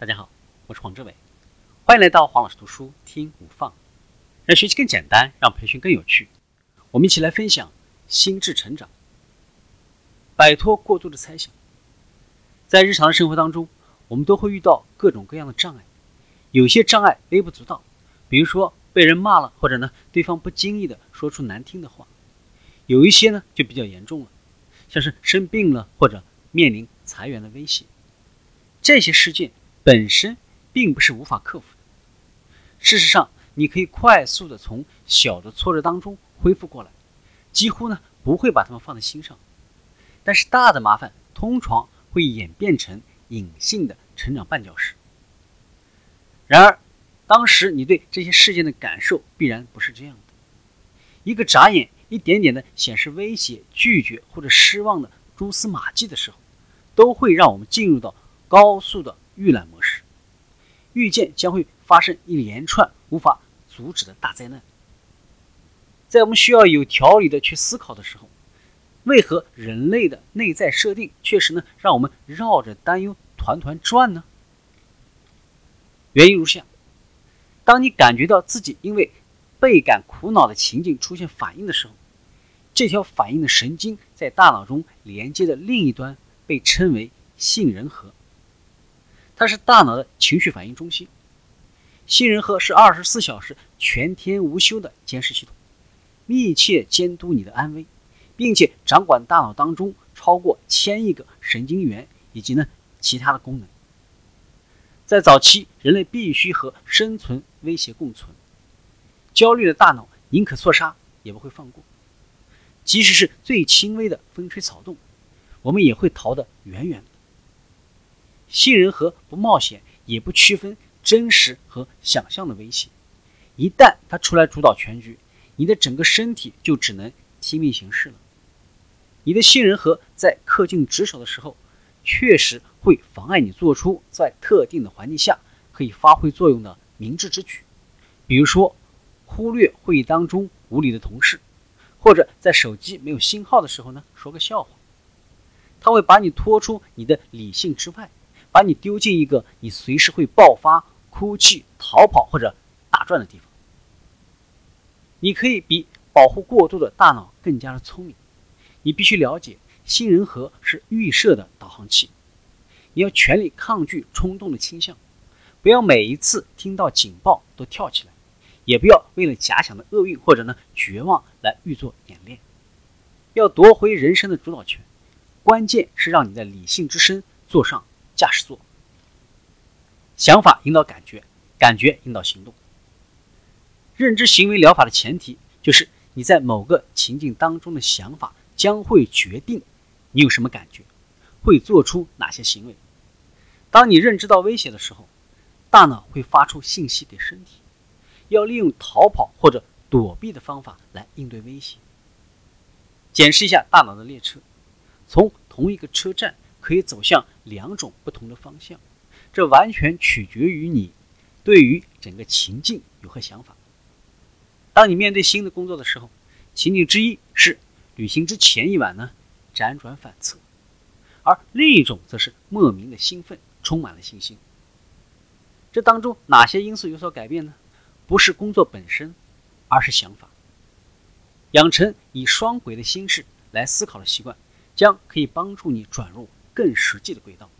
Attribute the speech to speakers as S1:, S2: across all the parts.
S1: 大家好，我是黄志伟，欢迎来到黄老师读书听不放，让学习更简单，让培训更有趣。我们一起来分享心智成长，摆脱过度的猜想。在日常的生活当中，我们都会遇到各种各样的障碍，有些障碍微不足道，比如说被人骂了，或者呢对方不经意的说出难听的话；有一些呢就比较严重了，像是生病了或者面临裁员的威胁，这些事件。本身并不是无法克服的。事实上，你可以快速的从小的挫折当中恢复过来，几乎呢不会把它们放在心上。但是大的麻烦通常会演变成隐性的成长绊脚石。然而，当时你对这些事件的感受必然不是这样的。一个眨眼，一点点的显示威胁、拒绝或者失望的蛛丝马迹的时候，都会让我们进入到高速的。预览模式，预见将会发生一连串无法阻止的大灾难。在我们需要有条理的去思考的时候，为何人类的内在设定确实呢让我们绕着担忧团团转呢？原因如下：当你感觉到自己因为倍感苦恼的情境出现反应的时候，这条反应的神经在大脑中连接的另一端被称为杏仁核。它是大脑的情绪反应中心，杏仁核是二十四小时全天无休的监视系统，密切监督你的安危，并且掌管大脑当中超过千亿个神经元以及呢其他的功能。在早期，人类必须和生存威胁共存，焦虑的大脑宁可错杀也不会放过，即使是最轻微的风吹草动，我们也会逃得远远的。杏仁核不冒险，也不区分真实和想象的威胁。一旦它出来主导全局，你的整个身体就只能听命行事了。你的杏仁核在恪尽职守的时候，确实会妨碍你做出在特定的环境下可以发挥作用的明智之举，比如说忽略会议当中无理的同事，或者在手机没有信号的时候呢说个笑话。它会把你拖出你的理性之外。把你丢进一个你随时会爆发、哭泣、逃跑或者打转的地方。你可以比保护过度的大脑更加的聪明。你必须了解，杏仁核是预设的导航器。你要全力抗拒冲动的倾向，不要每一次听到警报都跳起来，也不要为了假想的厄运或者呢绝望来预做演练。要夺回人生的主导权，关键是让你的理性之身坐上。驾驶座，想法引导感觉，感觉引导行动。认知行为疗法的前提就是你在某个情境当中的想法将会决定你有什么感觉，会做出哪些行为。当你认知到威胁的时候，大脑会发出信息给身体，要利用逃跑或者躲避的方法来应对威胁。检视一下大脑的列车，从同一个车站。可以走向两种不同的方向，这完全取决于你对于整个情境有何想法。当你面对新的工作的时候，情景之一是旅行之前一晚呢辗转反侧，而另一种则是莫名的兴奋，充满了信心。这当中哪些因素有所改变呢？不是工作本身，而是想法。养成以双轨的心式来思考的习惯，将可以帮助你转入。更实际的轨道，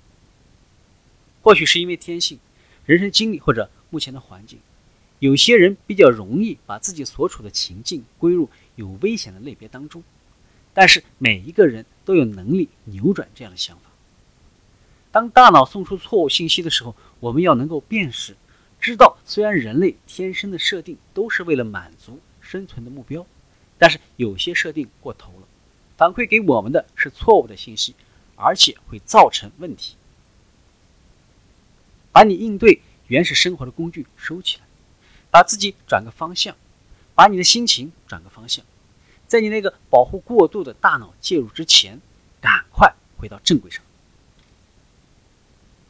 S1: 或许是因为天性、人生经历或者目前的环境，有些人比较容易把自己所处的情境归入有危险的类别当中。但是每一个人都有能力扭转这样的想法。当大脑送出错误信息的时候，我们要能够辨识，知道虽然人类天生的设定都是为了满足生存的目标，但是有些设定过头了，反馈给我们的是错误的信息。而且会造成问题。把你应对原始生活的工具收起来，把自己转个方向，把你的心情转个方向，在你那个保护过度的大脑介入之前，赶快回到正轨上。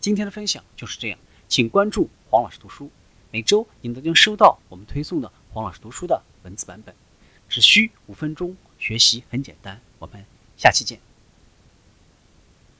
S1: 今天的分享就是这样，请关注黄老师读书，每周你都将收到我们推送的黄老师读书的文字版本，只需五分钟，学习很简单。我们下期见。